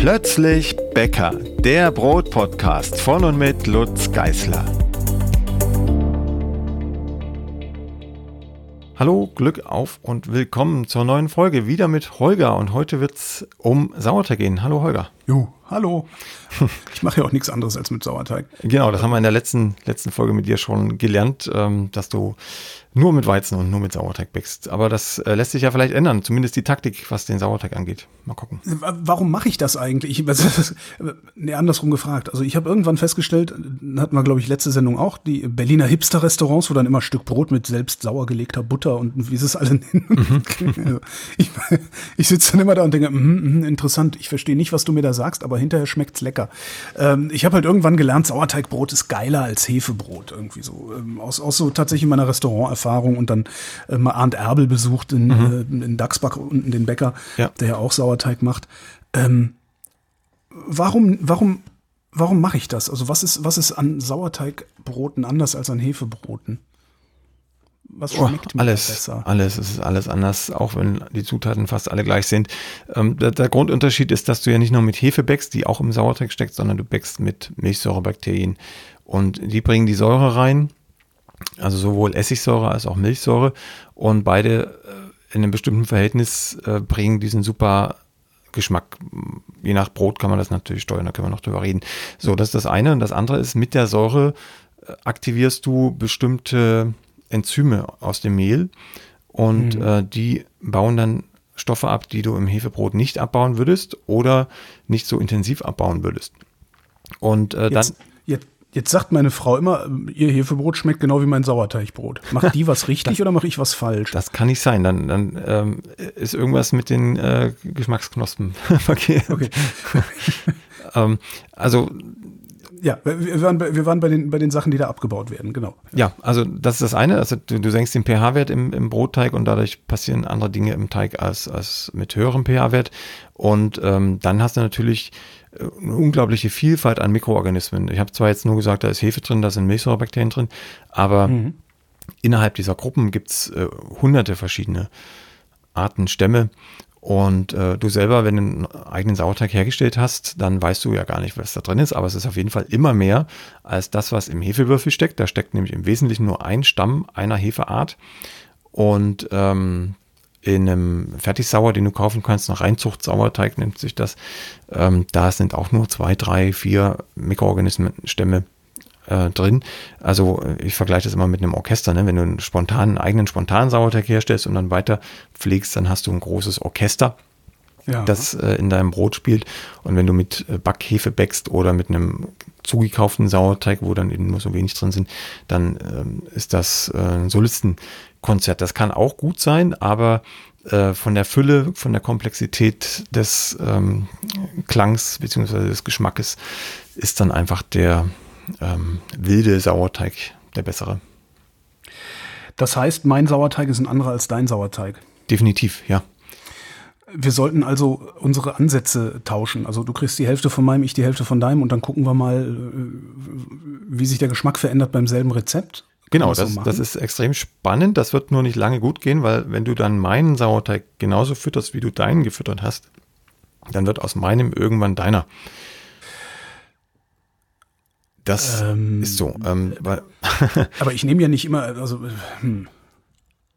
Plötzlich Bäcker, der Brotpodcast von und mit Lutz Geißler. Hallo, Glück auf und willkommen zur neuen Folge. Wieder mit Holger und heute wird es um Sauerteig gehen. Hallo Holger. Jo, hallo. Ich mache ja auch nichts anderes als mit Sauerteig. Genau, das haben wir in der letzten, letzten Folge mit dir schon gelernt, ähm, dass du nur mit Weizen und nur mit Sauerteig bäckst. Aber das äh, lässt sich ja vielleicht ändern, zumindest die Taktik, was den Sauerteig angeht. Mal gucken. Warum mache ich das eigentlich? Ich, nee, andersrum gefragt. Also ich habe irgendwann festgestellt, hatten wir, glaube ich, letzte Sendung auch, die Berliner Hipster-Restaurants, wo dann immer Stück Brot mit selbst sauer gelegter Butter und wie sie es alle nennen. Mhm. Also ich ich sitze dann immer da und denke, mm, mm, interessant, ich verstehe nicht, was du mir da sagst, aber hinterher schmeckt's lecker. Ähm, ich habe halt irgendwann gelernt, Sauerteigbrot ist geiler als Hefebrot. Irgendwie so. Ähm, aus, aus so tatsächlich meiner Restaurant Erfahrung und dann äh, mal Arndt Erbel besucht in, mhm. äh, in Dachsbach unten den Bäcker, ja. der ja auch Sauerteig macht. Ähm, warum, warum, warum mache ich das? Also was ist, was ist an Sauerteigbroten anders als an Hefebroten? Was schmeckt oh, alles, besser? Alles, es ist alles anders, auch wenn die Zutaten fast alle gleich sind. Ähm, der, der, Grundunterschied ist, dass du ja nicht nur mit Hefe bäckst, die auch im Sauerteig steckt, sondern du bäckst mit Milchsäurebakterien. Und die bringen die Säure rein also sowohl Essigsäure als auch Milchsäure. Und beide äh, in einem bestimmten Verhältnis äh, bringen diesen super Geschmack. Je nach Brot kann man das natürlich steuern, da können wir noch drüber reden. So, das ist das eine. Und das andere ist, mit der Säure äh, aktivierst du bestimmte Enzyme aus dem Mehl und mhm. äh, die bauen dann Stoffe ab, die du im Hefebrot nicht abbauen würdest oder nicht so intensiv abbauen würdest. Und äh, dann. Jetzt, Jetzt sagt meine Frau immer, ihr Hefebrot schmeckt genau wie mein Sauerteigbrot. Macht die was richtig das, oder mache ich was falsch? Das kann nicht sein. Dann, dann ähm, ist irgendwas mit den äh, Geschmacksknospen verkehrt. Okay. ähm, also ja, wir waren, bei, wir waren bei, den, bei den Sachen, die da abgebaut werden, genau. Ja, also das ist das eine. Also du, du senkst den pH-Wert im, im Brotteig und dadurch passieren andere Dinge im Teig als, als mit höherem pH-Wert. Und ähm, dann hast du natürlich äh, eine unglaubliche Vielfalt an Mikroorganismen. Ich habe zwar jetzt nur gesagt, da ist Hefe drin, da sind Milchsäurebakterien drin, aber mhm. innerhalb dieser Gruppen gibt es äh, hunderte verschiedene Arten, Stämme. Und äh, du selber, wenn du einen eigenen Sauerteig hergestellt hast, dann weißt du ja gar nicht, was da drin ist, aber es ist auf jeden Fall immer mehr als das, was im Hefewürfel steckt. Da steckt nämlich im Wesentlichen nur ein Stamm einer Hefeart. Und ähm, in einem Fertigsauer, den du kaufen kannst, nach Reinzucht-Sauerteig nennt sich das, ähm, da sind auch nur zwei, drei, vier Mikroorganismenstämme äh, drin. Also äh, ich vergleiche das immer mit einem Orchester. Ne? Wenn du einen spontanen, eigenen spontanen Sauerteig herstellst und dann weiter pflegst, dann hast du ein großes Orchester. Ja. das äh, in deinem Brot spielt. Und wenn du mit äh, Backhefe bäckst oder mit einem zugekauften Sauerteig, wo dann eben nur so wenig drin sind, dann ähm, ist das äh, ein Solistenkonzert. Das kann auch gut sein, aber äh, von der Fülle, von der Komplexität des ähm, Klangs bzw. des Geschmackes ist dann einfach der ähm, wilde Sauerteig der bessere. Das heißt, mein Sauerteig ist ein anderer als dein Sauerteig. Definitiv, ja. Wir sollten also unsere Ansätze tauschen. Also du kriegst die Hälfte von meinem, ich die Hälfte von deinem und dann gucken wir mal, äh, wie sich der Geschmack verändert beim selben Rezept. Genau, das, so das ist extrem spannend. Das wird nur nicht lange gut gehen, weil wenn du dann meinen Sauerteig genauso fütterst, wie du deinen gefüttert hast, dann wird aus meinem irgendwann deiner. Das ähm, ist so. Ähm, aber ich nehme ja nicht immer, also hm.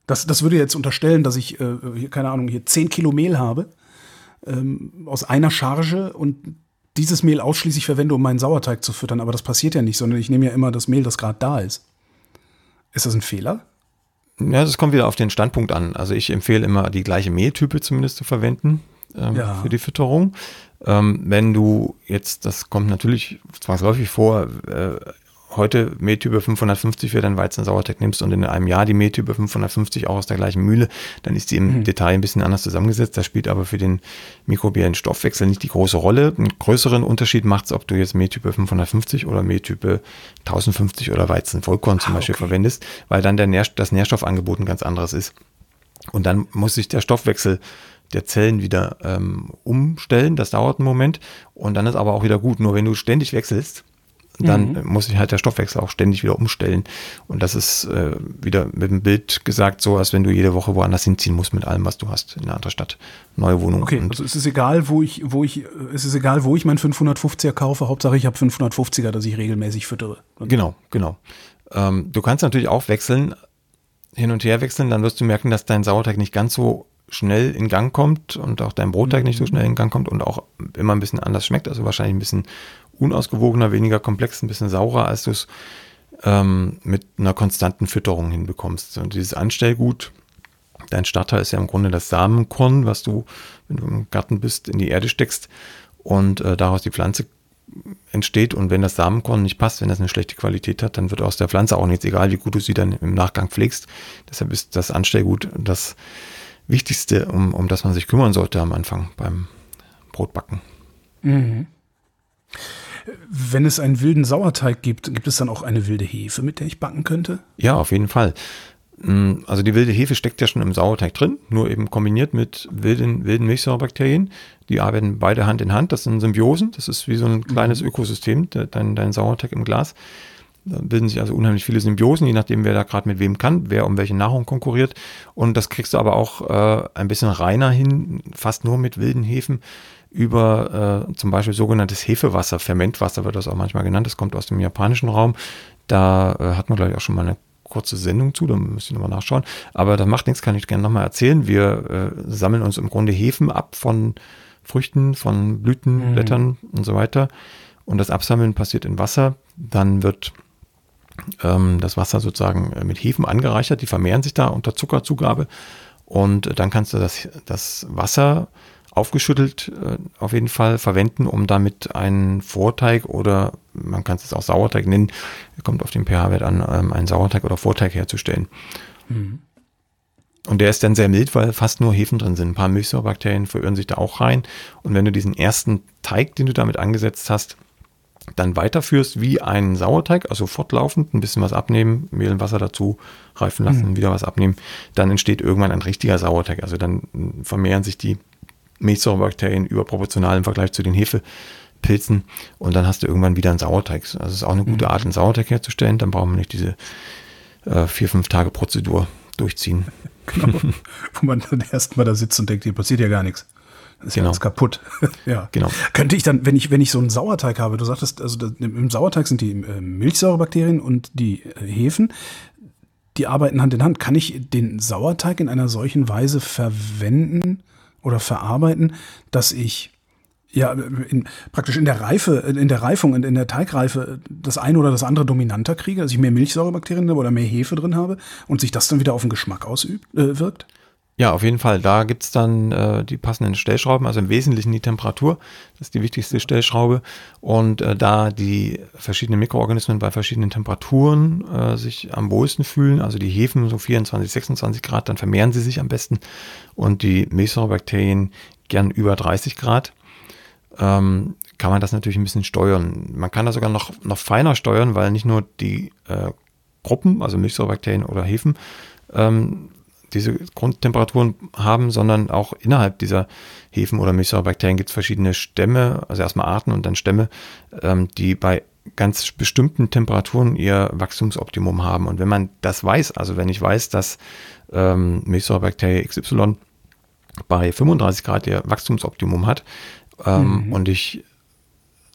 das, das würde jetzt unterstellen, dass ich, äh, keine Ahnung, hier 10 Kilo Mehl habe ähm, aus einer Charge und dieses Mehl ausschließlich verwende, um meinen Sauerteig zu füttern. Aber das passiert ja nicht, sondern ich nehme ja immer das Mehl, das gerade da ist. Ist das ein Fehler? Ja, das kommt wieder auf den Standpunkt an. Also ich empfehle immer, die gleiche Mehltype zumindest zu verwenden ähm, ja. für die Fütterung. Ähm, wenn du jetzt, das kommt natürlich zwangsläufig vor, äh, heute Mehltype 550 für deinen Weizen-Sauerteig nimmst und in einem Jahr die Mehltype 550 auch aus der gleichen Mühle, dann ist die im mhm. Detail ein bisschen anders zusammengesetzt. Das spielt aber für den mikrobiellen Stoffwechsel nicht die große Rolle. Einen größeren Unterschied macht es, ob du jetzt Mehltype 550 oder Mehltype 1050 oder Weizen-Vollkorn zum ah, Beispiel okay. verwendest, weil dann der Nähr das Nährstoffangebot ein ganz anderes ist. Und dann muss sich der Stoffwechsel der Zellen wieder ähm, umstellen. Das dauert einen Moment und dann ist aber auch wieder gut. Nur wenn du ständig wechselst, dann mhm. muss sich halt der Stoffwechsel auch ständig wieder umstellen. Und das ist äh, wieder mit dem Bild gesagt, so als wenn du jede Woche woanders hinziehen musst mit allem, was du hast in einer anderen Stadt. Neue Wohnung. Okay, also es ist egal, wo ich, wo ich, es ist egal, wo ich mein 550er kaufe. Hauptsache ich habe 550er, dass ich regelmäßig füttere. Genau, genau. Ähm, du kannst natürlich auch wechseln, hin und her wechseln, dann wirst du merken, dass dein Sauerteig nicht ganz so schnell in Gang kommt und auch dein Brotteig nicht so mhm. schnell in Gang kommt und auch immer ein bisschen anders schmeckt, also wahrscheinlich ein bisschen unausgewogener, weniger komplex, ein bisschen saurer, als du es ähm, mit einer konstanten Fütterung hinbekommst. Und dieses Anstellgut, dein Starter ist ja im Grunde das Samenkorn, was du, wenn du im Garten bist, in die Erde steckst und äh, daraus die Pflanze entsteht. Und wenn das Samenkorn nicht passt, wenn das eine schlechte Qualität hat, dann wird aus der Pflanze auch nichts, egal wie gut du sie dann im Nachgang pflegst. Deshalb ist das Anstellgut das Wichtigste, um, um das man sich kümmern sollte am Anfang beim Brotbacken. Mhm. Wenn es einen wilden Sauerteig gibt, gibt es dann auch eine wilde Hefe, mit der ich backen könnte? Ja, auf jeden Fall. Mm, also die wilde Hefe steckt ja schon im Sauerteig drin, nur eben kombiniert mit wilden, wilden Milchsäurebakterien. Die arbeiten beide Hand in Hand, das sind Symbiosen, das ist wie so ein kleines mhm. Ökosystem, dein, dein Sauerteig im Glas. Da bilden sich also unheimlich viele Symbiosen, je nachdem, wer da gerade mit wem kann, wer um welche Nahrung konkurriert. Und das kriegst du aber auch äh, ein bisschen reiner hin, fast nur mit wilden Hefen über äh, zum Beispiel sogenanntes Hefewasser, Fermentwasser wird das auch manchmal genannt, das kommt aus dem japanischen Raum. Da äh, hat man, glaube ich, auch schon mal eine kurze Sendung zu, da müsst ihr nochmal nachschauen. Aber das macht nichts, kann ich gerne nochmal erzählen. Wir äh, sammeln uns im Grunde Hefen ab von Früchten, von Blüten, mhm. Blättern und so weiter. Und das Absammeln passiert in Wasser. Dann wird ähm, das Wasser sozusagen äh, mit Hefen angereichert, die vermehren sich da unter Zuckerzugabe. Und dann kannst du das, das Wasser aufgeschüttelt äh, auf jeden Fall verwenden, um damit einen Vorteig oder man kann es auch Sauerteig nennen, kommt auf den pH-Wert an, ähm, einen Sauerteig oder Vorteig herzustellen. Mhm. Und der ist dann sehr mild, weil fast nur Hefen drin sind. Ein paar Milchsäurebakterien verirren sich da auch rein. Und wenn du diesen ersten Teig, den du damit angesetzt hast, dann weiterführst wie einen Sauerteig, also fortlaufend, ein bisschen was abnehmen, Mehl und Wasser dazu reifen lassen, mhm. wieder was abnehmen, dann entsteht irgendwann ein richtiger Sauerteig. Also dann vermehren sich die Milchsäurebakterien überproportional im Vergleich zu den Hefepilzen und dann hast du irgendwann wieder einen Sauerteig. Also es ist auch eine gute mhm. Art, einen Sauerteig herzustellen. Dann brauchen wir nicht diese äh, vier, fünf Tage Prozedur durchziehen. Genau. Wo man dann erstmal da sitzt und denkt, hier passiert ja gar nichts. Ist genau. ja kaputt. ja. Genau. Könnte ich dann, wenn ich, wenn ich so einen Sauerteig habe, du sagtest, also das, im Sauerteig sind die äh, Milchsäurebakterien und die äh, Hefen, die arbeiten Hand in Hand. Kann ich den Sauerteig in einer solchen Weise verwenden, oder verarbeiten, dass ich ja in, praktisch in der Reife, in der Reifung und in der Teigreife das eine oder das andere dominanter kriege, dass ich mehr Milchsäurebakterien oder mehr Hefe drin habe und sich das dann wieder auf den Geschmack ausübt, äh, wirkt? Ja, auf jeden Fall. Da gibt's dann äh, die passenden Stellschrauben, also im Wesentlichen die Temperatur. Das ist die wichtigste Stellschraube. Und äh, da die verschiedenen Mikroorganismen bei verschiedenen Temperaturen äh, sich am wohlsten fühlen, also die Hefen so 24, 26 Grad, dann vermehren sie sich am besten. Und die Milchsäurebakterien gern über 30 Grad. Ähm, kann man das natürlich ein bisschen steuern. Man kann das sogar noch, noch feiner steuern, weil nicht nur die äh, Gruppen, also Milchsäurebakterien oder Hefen, ähm, diese Grundtemperaturen haben, sondern auch innerhalb dieser Hefen oder Milchsäurebakterien gibt es verschiedene Stämme, also erstmal Arten und dann Stämme, ähm, die bei ganz bestimmten Temperaturen ihr Wachstumsoptimum haben. Und wenn man das weiß, also wenn ich weiß, dass ähm, Milchsäurebakterie XY bei 35 Grad ihr Wachstumsoptimum hat ähm, mhm. und ich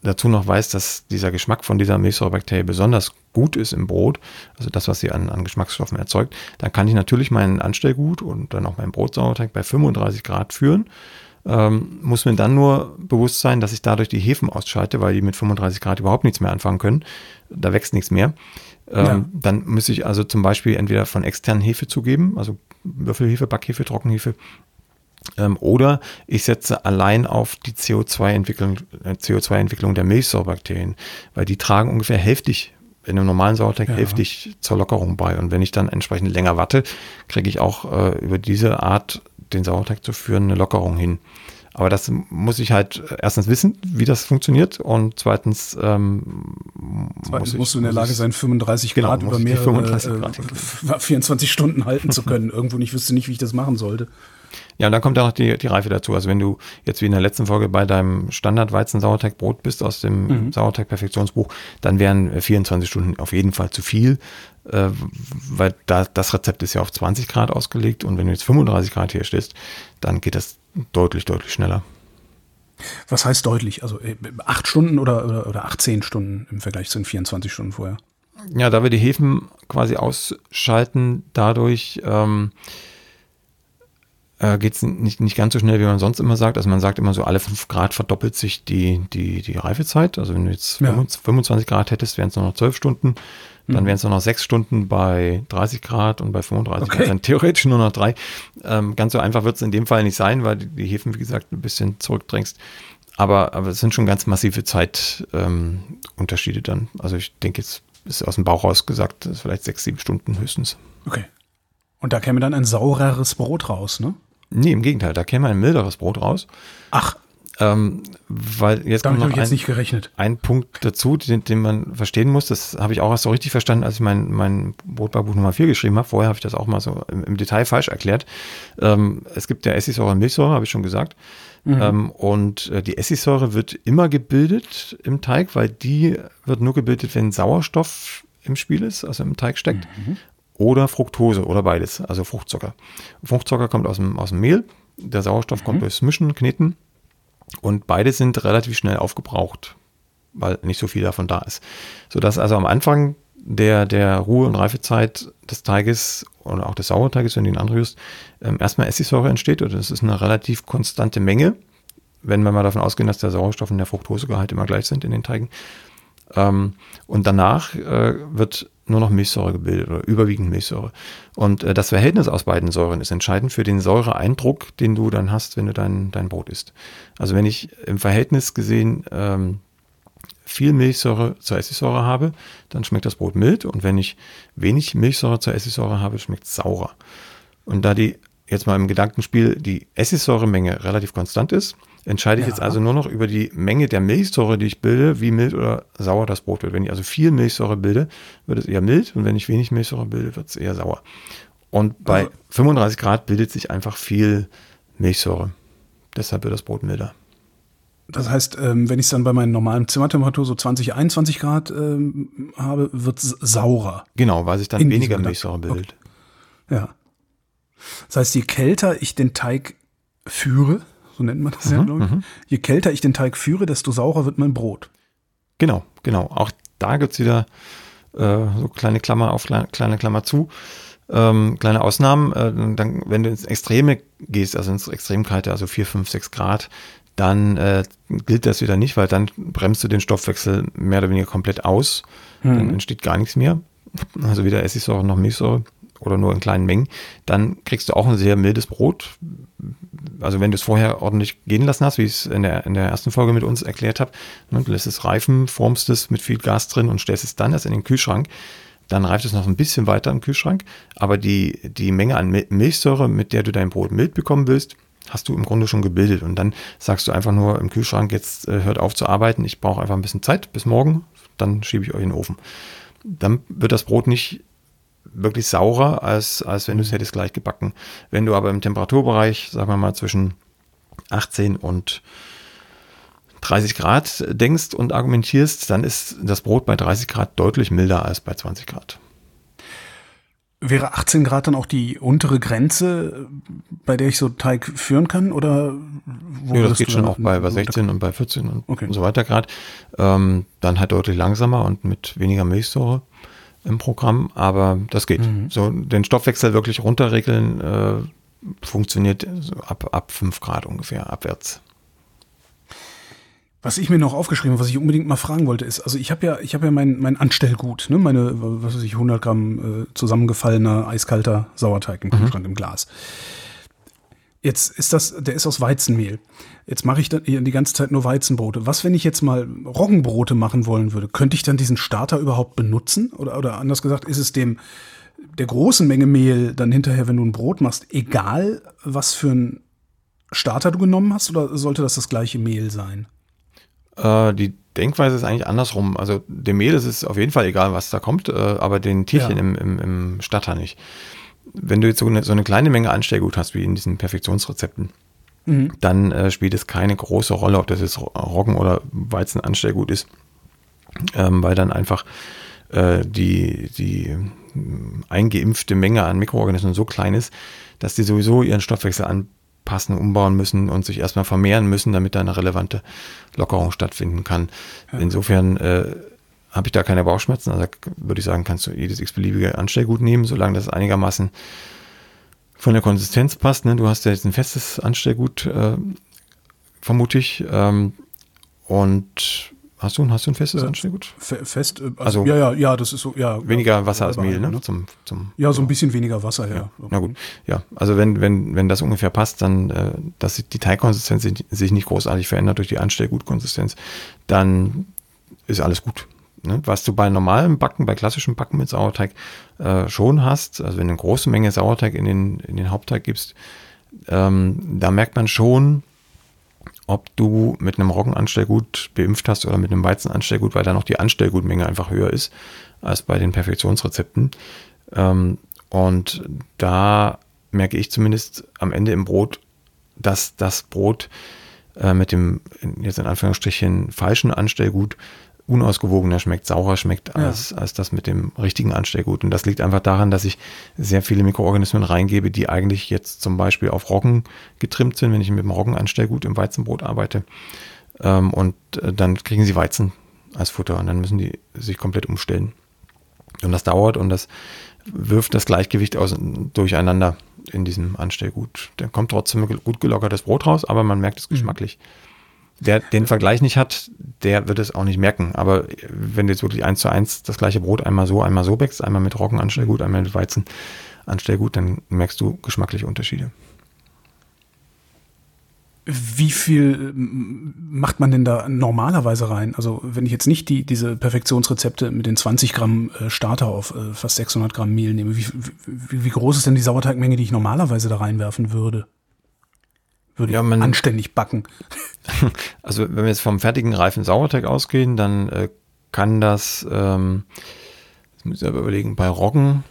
dazu noch weiß, dass dieser Geschmack von dieser Milchsäurebakterie besonders gut ist im Brot, also das, was sie an, an Geschmacksstoffen erzeugt, dann kann ich natürlich meinen Anstellgut und dann auch meinen Brotsauerteig bei 35 Grad führen. Ähm, muss mir dann nur bewusst sein, dass ich dadurch die Hefen ausschalte, weil die mit 35 Grad überhaupt nichts mehr anfangen können. Da wächst nichts mehr. Ähm, ja. Dann muss ich also zum Beispiel entweder von externen Hefe zugeben, also Würfelhefe, Backhefe, Trockenhefe ähm, oder ich setze allein auf die CO2-Entwicklung äh, CO2-Entwicklung der Milchsäurebakterien, weil die tragen ungefähr hälftig in einem normalen Sauerteig ja. hälftig zur Lockerung bei. Und wenn ich dann entsprechend länger warte, kriege ich auch äh, über diese Art, den Sauerteig zu führen, eine Lockerung hin. Aber das muss ich halt erstens wissen, wie das funktioniert und zweitens, ähm, zweitens muss ich, musst du in der Lage sein, 35 genau, Grad über mehrere 35 Grad äh, 24 Stunden halten zu können. Irgendwo nicht wüsste nicht, wie ich das machen sollte. Ja, und dann kommt ja noch die, die Reife dazu. Also wenn du jetzt wie in der letzten Folge bei deinem Standard-Weizen-Sauerteigbrot bist aus dem mhm. Sauerteig-Perfektionsbuch, dann wären 24 Stunden auf jeden Fall zu viel, äh, weil da, das Rezept ist ja auf 20 Grad ausgelegt und wenn du jetzt 35 Grad herstellst, dann geht das deutlich, deutlich schneller. Was heißt deutlich? Also äh, acht Stunden oder, oder, oder 18 Stunden im Vergleich zu den 24 Stunden vorher? Ja, da wir die Hefen quasi ausschalten, dadurch ähm, äh, geht es nicht, nicht ganz so schnell, wie man sonst immer sagt. Also man sagt immer so, alle 5 Grad verdoppelt sich die, die, die Reifezeit. Also wenn du jetzt ja. 25 Grad hättest, wären es nur noch 12 Stunden. Dann mhm. wären es nur noch 6 Stunden bei 30 Grad und bei 35 okay. dann theoretisch nur noch 3. Ähm, ganz so einfach wird es in dem Fall nicht sein, weil die Hefen, wie gesagt, ein bisschen zurückdrängst. Aber, aber es sind schon ganz massive Zeitunterschiede ähm, dann. Also ich denke jetzt, ist aus dem Bauch raus gesagt, vielleicht 6, 7 Stunden höchstens. Okay. Und da käme dann ein saureres Brot raus, ne? Nee, im Gegenteil, da käme ein milderes Brot raus. Ach. Ähm, weil jetzt Damit kommt noch ein, nicht gerechnet. ein Punkt dazu, den, den man verstehen muss. Das habe ich auch erst so richtig verstanden, als ich mein, mein Brotbarbuch Nummer 4 geschrieben habe. Vorher habe ich das auch mal so im, im Detail falsch erklärt. Ähm, es gibt ja Essigsäure und Milchsäure, habe ich schon gesagt. Mhm. Ähm, und äh, die Essigsäure wird immer gebildet im Teig, weil die wird nur gebildet, wenn Sauerstoff im Spiel ist, also im Teig steckt. Mhm oder Fructose oder beides, also Fruchtzucker. Fruchtzucker kommt aus dem, aus dem Mehl, der Sauerstoff mhm. kommt durchs Mischen, Kneten und beide sind relativ schnell aufgebraucht, weil nicht so viel davon da ist. Sodass also am Anfang der, der Ruhe- und Reifezeit des Teiges oder auch des Sauerteiges, wenn du ihn anrührst, ähm, erstmal Essigsäure entsteht und das ist eine relativ konstante Menge, wenn wir mal davon ausgehen, dass der Sauerstoff und der Fructosegehalt immer gleich sind in den Teigen. Ähm, und danach äh, wird nur noch Milchsäure gebildet oder überwiegend Milchsäure. Und äh, das Verhältnis aus beiden Säuren ist entscheidend für den Säureeindruck, den du dann hast, wenn du dein, dein Brot isst. Also wenn ich im Verhältnis gesehen ähm, viel Milchsäure zur Essigsäure habe, dann schmeckt das Brot mild. Und wenn ich wenig Milchsäure zur Essigsäure habe, schmeckt es saurer. Und da die jetzt mal im Gedankenspiel die Essigsäuremenge relativ konstant ist, entscheide ich ja. jetzt also nur noch über die Menge der Milchsäure, die ich bilde, wie mild oder sauer das Brot wird. Wenn ich also viel Milchsäure bilde, wird es eher mild und wenn ich wenig Milchsäure bilde, wird es eher sauer. Und bei also, 35 Grad bildet sich einfach viel Milchsäure. Deshalb wird das Brot milder. Das heißt, ähm, wenn ich es dann bei meiner normalen Zimmertemperatur so 20, 21 Grad ähm, habe, wird es saurer. Genau, weil sich dann weniger Milchsäure bildet. Okay. Ja. Das heißt, je kälter ich den Teig führe, so nennt man das mhm, ja, glaube ich. Mhm. Je kälter ich den Teig führe, desto saurer wird mein Brot. Genau, genau. Auch da gibt es wieder äh, so kleine Klammer auf, kleine, Klammer zu. Ähm, kleine Ausnahmen, äh, dann, wenn du ins Extreme gehst, also ins Extremkalte, also 4, 5, 6 Grad, dann äh, gilt das wieder nicht, weil dann bremst du den Stoffwechsel mehr oder weniger komplett aus. Mhm. Dann entsteht gar nichts mehr. Also weder Essigsäure noch Milchsäure oder nur in kleinen Mengen, dann kriegst du auch ein sehr mildes Brot. Also wenn du es vorher ordentlich gehen lassen hast, wie ich es in der, in der ersten Folge mit uns erklärt habe, ne, du lässt es reifen, formst es mit viel Gas drin und stellst es dann erst in den Kühlschrank, dann reift es noch ein bisschen weiter im Kühlschrank, aber die, die Menge an Milchsäure, mit der du dein Brot mild bekommen willst, hast du im Grunde schon gebildet und dann sagst du einfach nur im Kühlschrank, jetzt äh, hört auf zu arbeiten, ich brauche einfach ein bisschen Zeit bis morgen, dann schiebe ich euch in den Ofen. Dann wird das Brot nicht wirklich saurer, als, als wenn du es hättest gleich gebacken. Wenn du aber im Temperaturbereich, sagen wir mal, zwischen 18 und 30 Grad denkst und argumentierst, dann ist das Brot bei 30 Grad deutlich milder als bei 20 Grad. Wäre 18 Grad dann auch die untere Grenze, bei der ich so Teig führen kann? Oder wo ja, das geht schon auch bei, bei 16 und bei 14 und, okay. und so weiter Grad. Ähm, dann halt deutlich langsamer und mit weniger Milchsäure im Programm, aber das geht. Mhm. So den Stoffwechsel wirklich runterregeln äh, funktioniert so ab, ab 5 Grad ungefähr abwärts. Was ich mir noch aufgeschrieben habe, was ich unbedingt mal fragen wollte, ist, also ich habe ja, ich habe ja mein, mein Anstellgut, ne, meine, was weiß ich, 100 Gramm äh, zusammengefallener, eiskalter Sauerteig im mhm. Kühlschrank mhm. im Glas. Jetzt ist das, der ist aus Weizenmehl. Jetzt mache ich dann die ganze Zeit nur Weizenbrote. Was, wenn ich jetzt mal Roggenbrote machen wollen würde? Könnte ich dann diesen Starter überhaupt benutzen? Oder, oder anders gesagt, ist es dem der großen Menge Mehl dann hinterher, wenn du ein Brot machst, egal, was für ein Starter du genommen hast? Oder sollte das das gleiche Mehl sein? Äh, die Denkweise ist eigentlich andersrum. Also dem Mehl ist es auf jeden Fall egal, was da kommt, äh, aber den Tierchen ja. im, im, im Starter nicht. Wenn du jetzt so eine, so eine kleine Menge Anstellgut hast, wie in diesen Perfektionsrezepten, mhm. dann äh, spielt es keine große Rolle, ob das jetzt Roggen- oder Weizenanstellgut ist, ähm, weil dann einfach äh, die, die eingeimpfte Menge an Mikroorganismen so klein ist, dass die sowieso ihren Stoffwechsel anpassen, umbauen müssen und sich erstmal vermehren müssen, damit da eine relevante Lockerung stattfinden kann. Ja. Insofern äh, habe ich da keine Bauchschmerzen. Also würde ich sagen, kannst du jedes x-beliebige Anstellgut nehmen, solange das einigermaßen von der Konsistenz passt. Ne? Du hast ja jetzt ein festes Anstellgut, äh, vermute ich. Ähm, und Hast du, hast du ein festes äh, Anstellgut? Fest, äh, also, also, ja, ja, ja, das ist so, ja. Weniger Wasser als Mehl, ne? ne? Zum, zum, ja, so ein bisschen weniger Wasser, ja. ja. Na gut, ja. Also wenn, wenn, wenn das ungefähr passt, dann, äh, dass die Teigkonsistenz sich nicht großartig verändert durch die Anstellgutkonsistenz, dann ist alles gut. Ne? Was du bei normalem Backen, bei klassischem Backen mit Sauerteig äh, schon hast, also wenn du eine große Menge Sauerteig in den, in den Hauptteig gibst, ähm, da merkt man schon, ob du mit einem Roggenanstellgut beimpft hast oder mit einem Weizenanstellgut, weil da noch die Anstellgutmenge einfach höher ist als bei den Perfektionsrezepten. Ähm, und da merke ich zumindest am Ende im Brot, dass das Brot äh, mit dem jetzt in Anführungsstrichen falschen Anstellgut unausgewogener schmeckt, saurer schmeckt als, ja. als das mit dem richtigen Anstellgut. Und das liegt einfach daran, dass ich sehr viele Mikroorganismen reingebe, die eigentlich jetzt zum Beispiel auf Roggen getrimmt sind, wenn ich mit dem Roggenanstellgut im Weizenbrot arbeite. Ähm, und äh, dann kriegen sie Weizen als Futter und dann müssen die sich komplett umstellen. Und das dauert und das wirft das Gleichgewicht aus, durcheinander in diesem Anstellgut. Da kommt trotzdem gut gelockertes Brot raus, aber man merkt es mhm. geschmacklich. Mhm der den Vergleich nicht hat, der wird es auch nicht merken. Aber wenn du jetzt wirklich eins zu eins das gleiche Brot einmal so, einmal so bäckst, einmal mit Roggenanstellgut, einmal mit Weizenanstellgut, dann merkst du geschmackliche Unterschiede. Wie viel macht man denn da normalerweise rein? Also wenn ich jetzt nicht die, diese Perfektionsrezepte mit den 20 Gramm äh, Starter auf äh, fast 600 Gramm Mehl nehme, wie, wie, wie groß ist denn die Sauerteigmenge, die ich normalerweise da reinwerfen würde? Würde ja, man, anständig backen. Also wenn wir jetzt vom fertigen reifen Sauerteig ausgehen, dann äh, kann das, ähm, das muss ich aber überlegen, bei Roggen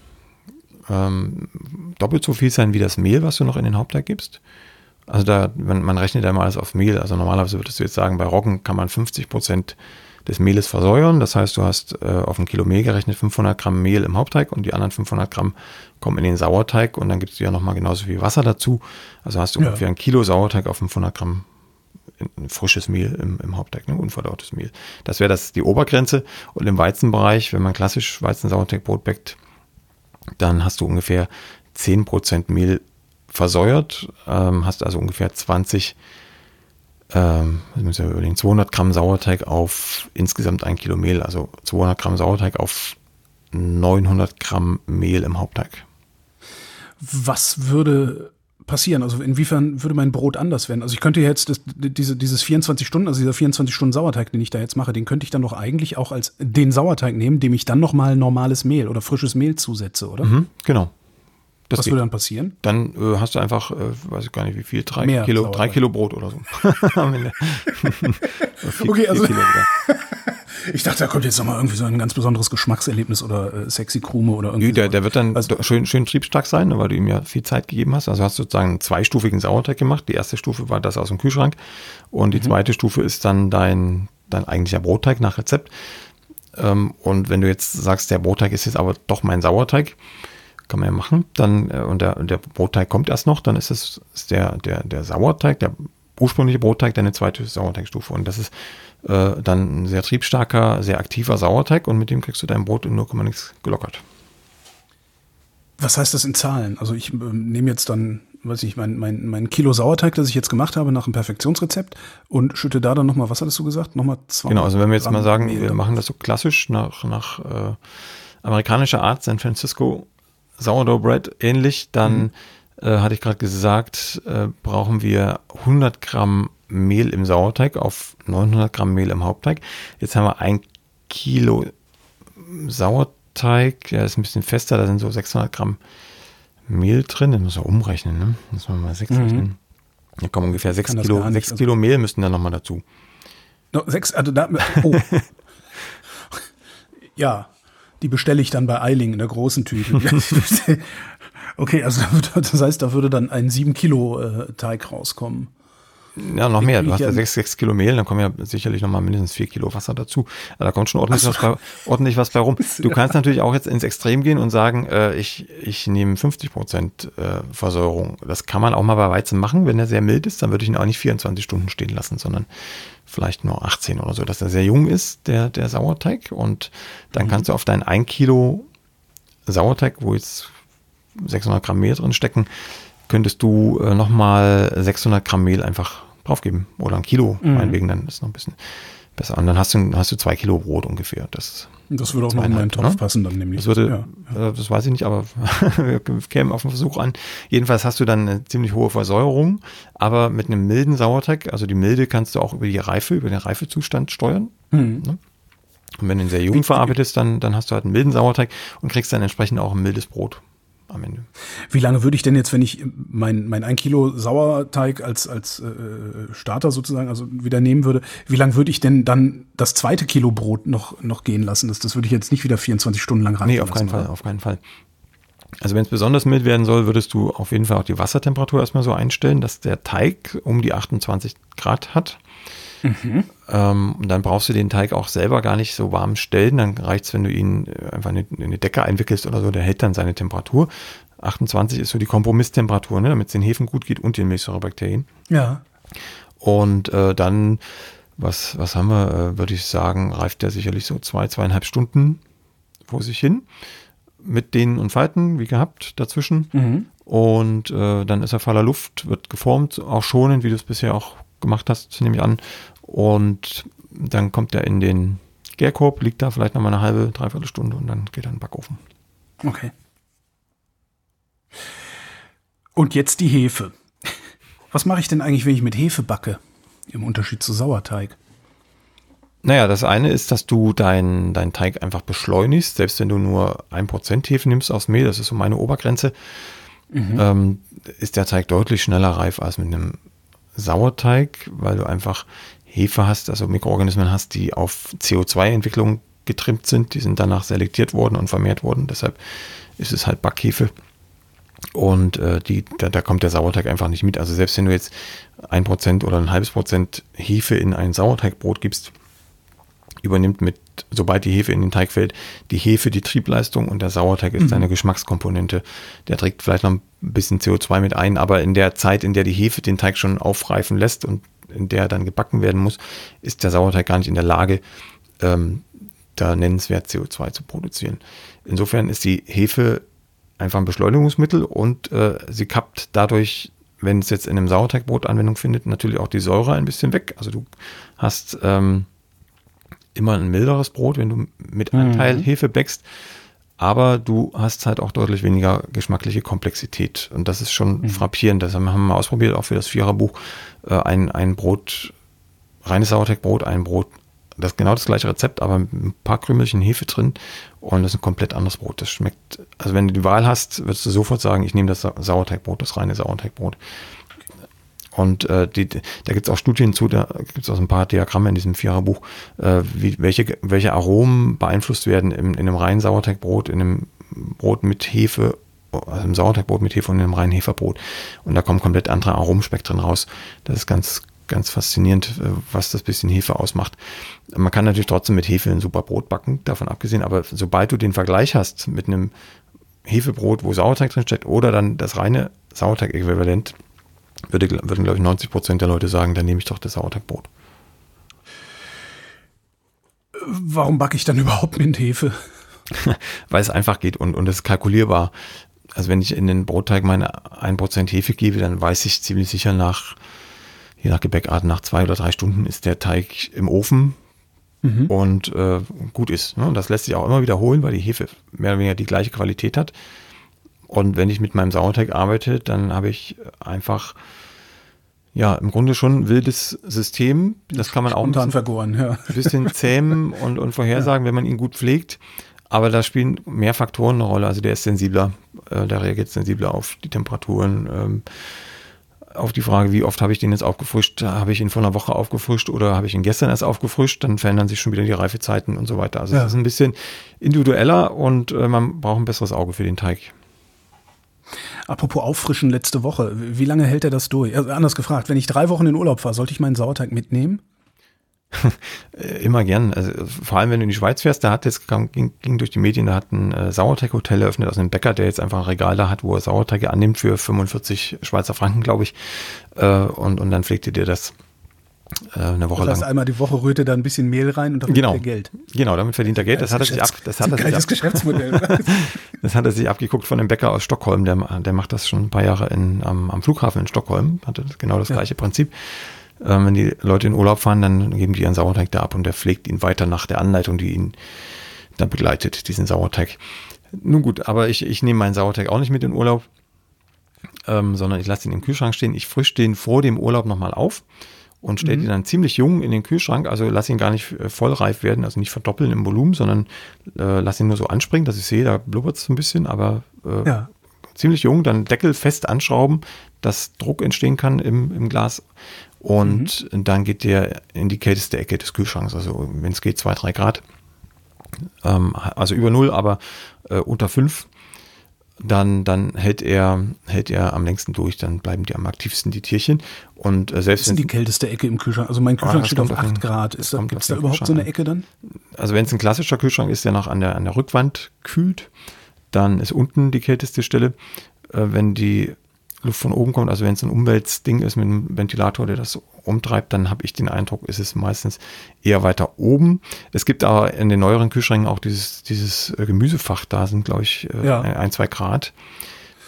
ähm, doppelt so viel sein wie das Mehl, was du noch in den Hauptteig gibst. Also da, man, man rechnet ja mal alles auf Mehl. Also normalerweise würdest du jetzt sagen, bei Roggen kann man 50 Prozent des Mehles versäuern. Das heißt, du hast äh, auf ein Kilo Mehl gerechnet 500 Gramm Mehl im Hauptteig und die anderen 500 Gramm kommen in den Sauerteig und dann gibst du ja nochmal genauso viel Wasser dazu. Also hast du ja. ungefähr ein Kilo Sauerteig auf 500 Gramm frisches Mehl im, im Hauptteig, ne, unverdautes Mehl. Das wäre das die Obergrenze. Und im Weizenbereich, wenn man klassisch Weizen-Sauerteigbrot backt, dann hast du ungefähr 10% Mehl versäuert, ähm, hast also ungefähr 20 ähm, muss ja überlegen, 200 Gramm Sauerteig auf insgesamt ein Kilo Mehl, also 200 Gramm Sauerteig auf 900 Gramm Mehl im Hauptteig. Was würde passieren? Also inwiefern würde mein Brot anders werden? Also ich könnte jetzt das, diese, dieses 24 Stunden, also dieser 24 Stunden Sauerteig, den ich da jetzt mache, den könnte ich dann doch eigentlich auch als den Sauerteig nehmen, dem ich dann nochmal normales Mehl oder frisches Mehl zusetze, oder? Mhm, genau. Das Was geht. würde dann passieren? Dann äh, hast du einfach, äh, weiß ich gar nicht wie viel, drei Mehr Kilo, drei Kilo Brot oder so. okay, also ich dachte, da kommt jetzt nochmal irgendwie so ein ganz besonderes Geschmackserlebnis oder äh, sexy Krume oder irgendwie. Der, der wird dann also, schön, schön triebstark sein, weil du ihm ja viel Zeit gegeben hast. Also hast du sozusagen einen zweistufigen Sauerteig gemacht. Die erste Stufe war das aus dem Kühlschrank und die mhm. zweite Stufe ist dann dein, dein eigentlicher Brotteig nach Rezept. Ähm, und wenn du jetzt sagst, der Brotteig ist jetzt aber doch mein Sauerteig, kann man ja machen. Dann, äh, und der, der Brotteig kommt erst noch, dann ist es ist der, der, der Sauerteig, der ursprüngliche Brotteig, deine zweite Sauerteigstufe. Und das ist äh, dann ein sehr triebstarker, sehr aktiver Sauerteig und mit dem kriegst du dein Brot in 0, nichts gelockert. Was heißt das in Zahlen? Also ich äh, nehme jetzt dann, weiß ich, mein, mein, mein Kilo Sauerteig, das ich jetzt gemacht habe nach einem Perfektionsrezept und schütte da dann nochmal, was hattest du gesagt? Nochmal zwei. Genau, also wenn wir jetzt Gramm mal sagen, Mehl. wir machen das so klassisch nach, nach äh, amerikanischer Art, San Francisco Sourdough Bread ähnlich, dann mhm. äh, hatte ich gerade gesagt, äh, brauchen wir 100 Gramm Mehl im Sauerteig auf 900 Gramm Mehl im Hauptteig. Jetzt haben wir ein Kilo Sauerteig, der ist ein bisschen fester, da sind so 600 Gramm Mehl drin, das muss man umrechnen, ne? Muss man mal 6 mhm. rechnen. Da kommen ungefähr 6 Kilo, 6 also Kilo Mehl müssten dann nochmal dazu. No, sechs, also da, oh. ja, die bestelle ich dann bei Eiling in der großen Tüte. Okay, also das heißt, da würde dann ein 7 Kilo äh, Teig rauskommen. Ja, noch mehr. Du hast ja 6, 6 Kilo Mehl, dann kommen ja sicherlich noch mal mindestens 4 Kilo Wasser dazu. Da kommt schon ordentlich, was, bei, ordentlich was bei rum. Du kannst natürlich auch jetzt ins Extrem gehen und sagen, äh, ich, ich nehme 50 Prozent äh, Versäuerung. Das kann man auch mal bei Weizen machen. Wenn er sehr mild ist, dann würde ich ihn auch nicht 24 Stunden stehen lassen, sondern vielleicht nur 18 oder so, dass er sehr jung ist, der, der Sauerteig. Und dann mhm. kannst du auf dein 1 Kilo Sauerteig, wo jetzt 600 Gramm Mehl drin stecken, könntest du äh, nochmal 600 Gramm Mehl einfach draufgeben. Oder ein Kilo, mhm. meinetwegen, dann ist noch ein bisschen besser. Und dann hast du, hast du zwei Kilo Brot ungefähr. Das, das würde auch noch in meinen Topf ne? passen, dann nämlich. Das, würde, ja, äh, das weiß ich nicht, aber wir kämen auf den Versuch an. Jedenfalls hast du dann eine ziemlich hohe Versäuerung, aber mit einem milden Sauerteig, also die Milde kannst du auch über die Reife, über den Reifezustand steuern. Mhm. Ne? Und wenn du ihn sehr jung verarbeitest, dann, dann hast du halt einen milden Sauerteig und kriegst dann entsprechend auch ein mildes Brot am Ende. Wie lange würde ich denn jetzt, wenn ich mein, mein ein Kilo Sauerteig als, als äh, Starter sozusagen, also wieder nehmen würde, wie lange würde ich denn dann das zweite Kilo Brot noch, noch gehen lassen? Das, das würde ich jetzt nicht wieder 24 Stunden lang rein. Nee, auf keinen Fall, auf keinen Fall. Also wenn es besonders mild werden soll, würdest du auf jeden Fall auch die Wassertemperatur erstmal so einstellen, dass der Teig um die 28 Grad hat. Mhm. Ähm, und dann brauchst du den Teig auch selber gar nicht so warm stellen. Dann reicht es, wenn du ihn äh, einfach in eine Decke einwickelst oder so, der hält dann seine Temperatur. 28 ist so die Kompromisstemperatur, ne, damit es den Hefen gut geht und den Milchsäurebakterien. Ja. Und äh, dann, was, was haben wir, äh, würde ich sagen, reift der sicherlich so zwei, zweieinhalb Stunden vor sich hin. Mit Dehnen und Falten, wie gehabt, dazwischen. Mhm. Und äh, dann ist er voller Luft, wird geformt, auch schonend, wie du es bisher auch gemacht hast, nehme ich an. Und dann kommt er in den Gärkorb, liegt da vielleicht noch mal eine halbe, dreiviertel Stunde und dann geht er in den Backofen. Okay. Und jetzt die Hefe. Was mache ich denn eigentlich, wenn ich mit Hefe backe? Im Unterschied zu Sauerteig. Naja, das eine ist, dass du deinen dein Teig einfach beschleunigst, selbst wenn du nur ein Prozent Hefe nimmst aus Mehl, das ist so meine Obergrenze, mhm. ähm, ist der Teig deutlich schneller reif als mit einem Sauerteig, weil du einfach Hefe hast, also Mikroorganismen hast, die auf CO2-Entwicklung getrimmt sind. Die sind danach selektiert worden und vermehrt worden. Deshalb ist es halt Backhefe. Und äh, die, da, da, kommt der Sauerteig einfach nicht mit. Also selbst wenn du jetzt ein Prozent oder ein halbes Prozent Hefe in ein Sauerteigbrot gibst, übernimmt mit, sobald die Hefe in den Teig fällt, die Hefe die Triebleistung und der Sauerteig ist mhm. eine Geschmackskomponente. Der trägt vielleicht noch ein bisschen CO2 mit ein, aber in der Zeit, in der die Hefe den Teig schon aufreifen lässt und in der dann gebacken werden muss, ist der Sauerteig gar nicht in der Lage, ähm, da nennenswert CO2 zu produzieren. Insofern ist die Hefe einfach ein Beschleunigungsmittel und äh, sie kappt dadurch, wenn es jetzt in einem Sauerteigbrot Anwendung findet, natürlich auch die Säure ein bisschen weg. Also du hast ähm, immer ein milderes Brot, wenn du mit Anteil mhm. Hefe bäckst, aber du hast halt auch deutlich weniger geschmackliche Komplexität und das ist schon mhm. frappierend. Das haben wir mal ausprobiert, auch für das Viererbuch. Äh, ein, ein Brot, reines Sauerteigbrot, ein Brot, das ist genau das gleiche Rezept, aber mit ein paar Krümelchen Hefe drin und das ist ein komplett anderes Brot. Das schmeckt, also wenn du die Wahl hast, würdest du sofort sagen, ich nehme das Sauerteigbrot, das reine Sauerteigbrot. Und äh, die, da gibt es auch Studien zu, da gibt es auch ein paar Diagramme in diesem Viererbuch, äh, wie, welche, welche Aromen beeinflusst werden in, in einem reinen Sauerteigbrot, in einem Brot mit Hefe, also im Sauerteigbrot mit Hefe und einem reinen Heferbrot. Und da kommen komplett andere Aromenspektren raus. Das ist ganz, ganz faszinierend, äh, was das bisschen Hefe ausmacht. Man kann natürlich trotzdem mit Hefe ein super Brot backen, davon abgesehen, aber sobald du den Vergleich hast mit einem Hefebrot, wo Sauerteig drin steckt, oder dann das reine Sauerteig-Äquivalent, würde, würden, glaube ich, 90 Prozent der Leute sagen, dann nehme ich doch das Sauerteigbrot. Warum backe ich dann überhaupt mit Hefe? Weil es einfach geht und, und es ist kalkulierbar. Also wenn ich in den Brotteig meine 1% Hefe gebe, dann weiß ich ziemlich sicher nach, je nach Gebäckart, nach zwei oder drei Stunden ist der Teig im Ofen mhm. und äh, gut ist. Ne? Und das lässt sich auch immer wiederholen, weil die Hefe mehr oder weniger die gleiche Qualität hat. Und wenn ich mit meinem Sauerteig arbeite, dann habe ich einfach ja, im Grunde schon ein wildes System. Das kann man auch ein bisschen, vergoren, ja. bisschen zähmen und, und vorhersagen, ja. wenn man ihn gut pflegt. Aber da spielen mehr Faktoren eine Rolle. Also der ist sensibler, äh, der reagiert sensibler auf die Temperaturen, ähm, auf die Frage, wie oft habe ich den jetzt aufgefrischt? Habe ich ihn vor einer Woche aufgefrischt oder habe ich ihn gestern erst aufgefrischt? Dann verändern sich schon wieder die Reifezeiten und so weiter. Also es ist ein bisschen individueller und äh, man braucht ein besseres Auge für den Teig. Apropos auffrischen letzte Woche, wie lange hält er das durch? Also anders gefragt, wenn ich drei Wochen in Urlaub fahre, sollte ich meinen Sauerteig mitnehmen? Immer gern. Also vor allem, wenn du in die Schweiz fährst, da hat jetzt ging, ging durch die Medien, da hat ein äh, Sauerteig-Hotel eröffnet, also ein Bäcker, der jetzt einfach ein Regal da hat, wo er Sauerteige annimmt für 45 Schweizer Franken, glaube ich. Äh, und, und dann pflegt ihr dir das äh, eine Woche das heißt, lang. einmal die Woche rührt er da ein bisschen Mehl rein und dafür genau. er Geld. Genau, damit verdient er Geld. Das, das hat er sich ab. Das hat er sich ab, Geschäftsmodell. das hat er sich abgeguckt von dem Bäcker aus Stockholm. Der, der macht das schon ein paar Jahre in, am, am Flughafen in Stockholm. Hatte genau das ja. gleiche Prinzip. Ähm, wenn die Leute in Urlaub fahren, dann geben die ihren Sauerteig da ab und der pflegt ihn weiter nach der Anleitung, die ihn dann begleitet, diesen Sauerteig. Nun gut, aber ich, ich nehme meinen Sauerteig auch nicht mit in Urlaub, ähm, sondern ich lasse ihn im Kühlschrank stehen. Ich frische den vor dem Urlaub nochmal auf und stelle mhm. ihn dann ziemlich jung in den Kühlschrank. Also lasse ihn gar nicht äh, vollreif werden, also nicht verdoppeln im Volumen, sondern äh, lasse ihn nur so anspringen, dass ich sehe, da blubbert es ein bisschen, aber äh, ja. ziemlich jung. Dann Deckel fest anschrauben, dass Druck entstehen kann im, im Glas und mhm. dann geht der in die kälteste Ecke des Kühlschranks, also wenn es geht, zwei, drei Grad. Ähm, also über null, aber äh, unter fünf. Dann, dann hält er, hält er am längsten durch, dann bleiben die am aktivsten, die Tierchen. Und äh, selbst Was ist die kälteste Ecke im Kühlschrank? Also mein Kühlschrank ah, steht auf 8 Grad. Ist da, gibt es da überhaupt so eine Ecke dann? Also wenn es ein klassischer Kühlschrank ist, der noch an der, an der Rückwand kühlt, dann ist unten die kälteste Stelle. Äh, wenn die Luft von oben kommt, also wenn es ein Umweltding ist mit einem Ventilator, der das umtreibt, dann habe ich den Eindruck, ist es meistens eher weiter oben. Es gibt aber in den neueren Kühlschränken auch dieses, dieses äh, Gemüsefach, da sind, glaube ich, äh, ja. ein, zwei Grad.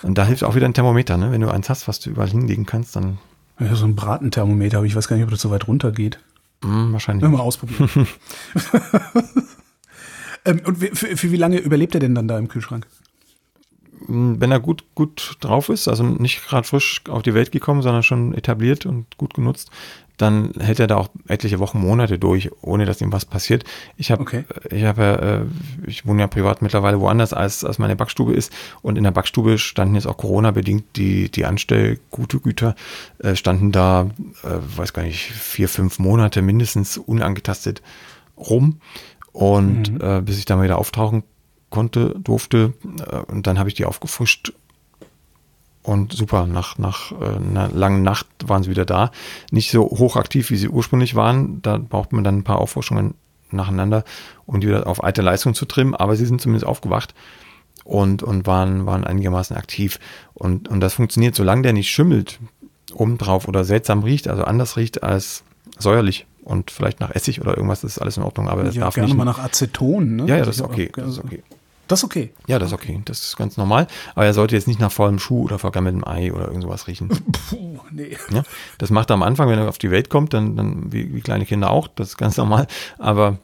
Und da hilft auch wieder ein Thermometer, ne? Wenn du eins hast, was du überall hinlegen kannst, dann. Ja, so ein Bratenthermometer, aber ich weiß gar nicht, ob das so weit runter geht. Mm, wahrscheinlich. Mal ausprobieren. ähm, und für, für wie lange überlebt er denn dann da im Kühlschrank? Wenn er gut, gut drauf ist, also nicht gerade frisch auf die Welt gekommen, sondern schon etabliert und gut genutzt, dann hält er da auch etliche Wochen, Monate durch, ohne dass ihm was passiert. Ich habe, okay. Äh, ich habe, äh, ich wohne ja privat mittlerweile woanders als, als meine Backstube ist und in der Backstube standen jetzt auch Corona-bedingt die, die Anstellgüter, äh, standen da, äh, weiß gar nicht, vier, fünf Monate mindestens unangetastet rum und mhm. äh, bis ich da mal wieder auftauchen konnte, durfte. Äh, und dann habe ich die aufgefrischt. Und super, nach, nach äh, einer langen Nacht waren sie wieder da. Nicht so hochaktiv, wie sie ursprünglich waren. Da braucht man dann ein paar Auffrischungen nacheinander, um die wieder auf alte Leistung zu trimmen. Aber sie sind zumindest aufgewacht und, und waren, waren einigermaßen aktiv. Und, und das funktioniert, solange der nicht schimmelt obendrauf oder seltsam riecht, also anders riecht als säuerlich und vielleicht nach Essig oder irgendwas, das ist alles in Ordnung. Aber das ja, darf gerne nicht. mal nach Aceton, ne? Ja, ja, das ist okay. Das ist okay. Das ist okay. Ja, das ist okay. Das ist ganz normal. Aber er sollte jetzt nicht nach vollem Schuh oder vergammeltem Ei oder irgend sowas riechen. Puh, nee. Ja, das macht er am Anfang, wenn er auf die Welt kommt, dann, dann wie, wie kleine Kinder auch. Das ist ganz normal. Aber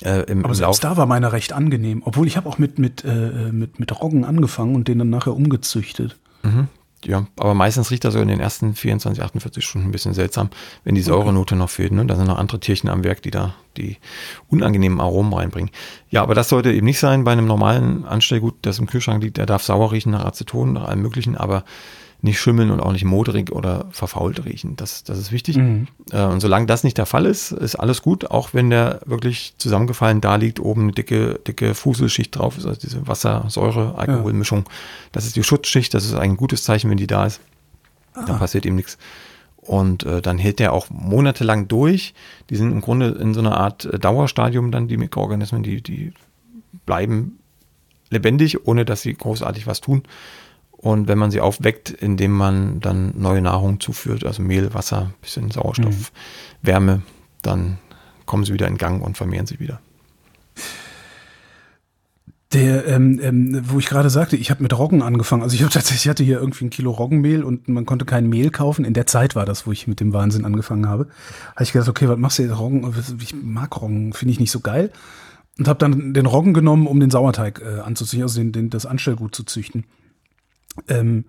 äh, im, Aber im selbst Lauf da war meiner recht angenehm. Obwohl ich habe auch mit, mit, äh, mit, mit Roggen angefangen und den dann nachher umgezüchtet. Mhm ja, aber meistens riecht er so in den ersten 24, 48 Stunden ein bisschen seltsam, wenn die Säurenote noch fehlt. Ne? Da sind noch andere Tierchen am Werk, die da die unangenehmen Aromen reinbringen. Ja, aber das sollte eben nicht sein bei einem normalen Anstellgut, das im Kühlschrank liegt. Der darf sauer riechen nach Aceton, nach allem Möglichen, aber nicht schimmeln und auch nicht moderig oder verfault riechen. Das, das ist wichtig. Mhm. Äh, und solange das nicht der Fall ist, ist alles gut, auch wenn der wirklich zusammengefallen da liegt, oben eine dicke, dicke Fuselschicht drauf ist, also diese Wasser-Säure-Alkoholmischung. Ja. Das ist die Schutzschicht, das ist ein gutes Zeichen, wenn die da ist. Ah. Dann passiert ihm nichts. Und äh, dann hält der auch monatelang durch. Die sind im Grunde in so einer Art äh, Dauerstadium dann, die Mikroorganismen, die, die bleiben lebendig, ohne dass sie großartig was tun. Und wenn man sie aufweckt, indem man dann neue Nahrung zuführt, also Mehl, Wasser, bisschen Sauerstoff, mhm. Wärme, dann kommen sie wieder in Gang und vermehren sich wieder. Der, ähm, ähm, wo ich gerade sagte, ich habe mit Roggen angefangen. Also ich habe tatsächlich, ich hatte hier irgendwie ein Kilo Roggenmehl und man konnte kein Mehl kaufen. In der Zeit war das, wo ich mit dem Wahnsinn angefangen habe. Habe ich gedacht, okay, was machst du jetzt Roggen? Ich mag Roggen, finde ich nicht so geil. Und habe dann den Roggen genommen, um den Sauerteig äh, anzuzüchten, also den, den, das Anstellgut zu züchten. Ähm,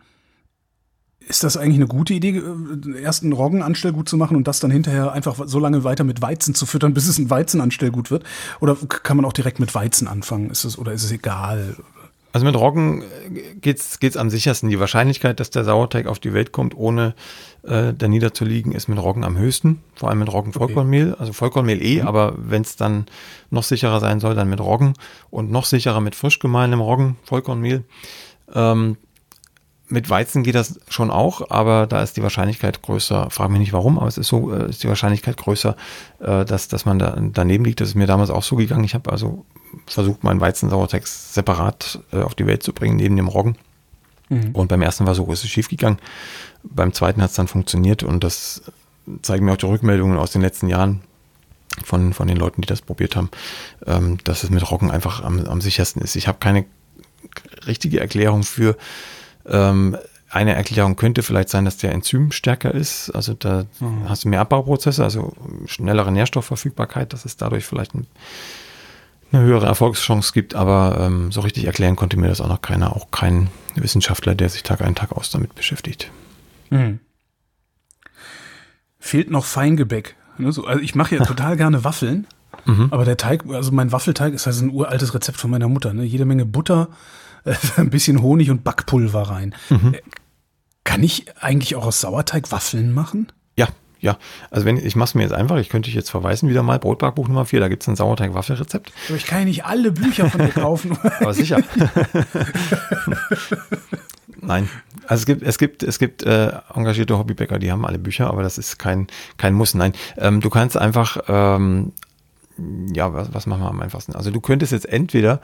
ist das eigentlich eine gute Idee, äh, erst ein Roggenanstellgut zu machen und das dann hinterher einfach so lange weiter mit Weizen zu füttern, bis es ein Weizenanstellgut wird? Oder kann man auch direkt mit Weizen anfangen? Ist es, oder ist es egal? Also mit Roggen äh, geht's geht's am sichersten. Die Wahrscheinlichkeit, dass der Sauerteig auf die Welt kommt, ohne äh, da niederzuliegen, ist mit Roggen am höchsten. Vor allem mit Roggen-Vollkornmehl. Okay. Also Vollkornmehl eh, mhm. aber wenn es dann noch sicherer sein soll, dann mit Roggen und noch sicherer mit frisch gemahlenem Roggen, Vollkornmehl. Ähm, mit Weizen geht das schon auch, aber da ist die Wahrscheinlichkeit größer. Frag mich nicht warum, aber es ist so, äh, ist die Wahrscheinlichkeit größer, äh, dass, dass man da daneben liegt. Das ist mir damals auch so gegangen. Ich habe also versucht, meinen Weizensauerteig separat äh, auf die Welt zu bringen, neben dem Roggen. Mhm. Und beim ersten Versuch ist es schief gegangen. Beim zweiten hat es dann funktioniert und das zeigen mir auch die Rückmeldungen aus den letzten Jahren von, von den Leuten, die das probiert haben, ähm, dass es mit Roggen einfach am, am sichersten ist. Ich habe keine richtige Erklärung für. Ähm, eine Erklärung könnte vielleicht sein, dass der Enzym stärker ist. Also da mhm. hast du mehr Abbauprozesse, also schnellere Nährstoffverfügbarkeit, dass es dadurch vielleicht ein, eine höhere Erfolgschance gibt. Aber ähm, so richtig erklären konnte mir das auch noch keiner, auch kein Wissenschaftler, der sich Tag ein, Tag aus damit beschäftigt. Mhm. Fehlt noch Feingebäck. Ne, also ich mache ja total gerne Waffeln. Mhm. Aber der Teig, also mein Waffelteig ist also ein uraltes Rezept von meiner Mutter. Ne? Jede Menge Butter, äh, ein bisschen Honig und Backpulver rein. Mhm. Äh, kann ich eigentlich auch aus Sauerteig Waffeln machen? Ja, ja. Also wenn ich mache es mir jetzt einfach, ich könnte dich jetzt verweisen wieder mal, Brotbackbuch Nummer 4, da gibt es ein Sauerteig-Waffelrezept. Aber ich kann ja nicht alle Bücher von dir kaufen. Aber sicher. Nein. Also es gibt, es gibt, es gibt äh, engagierte Hobbybäcker, die haben alle Bücher, aber das ist kein, kein Muss. Nein. Ähm, du kannst einfach ähm, ja, was, was machen wir am einfachsten? Also du könntest jetzt entweder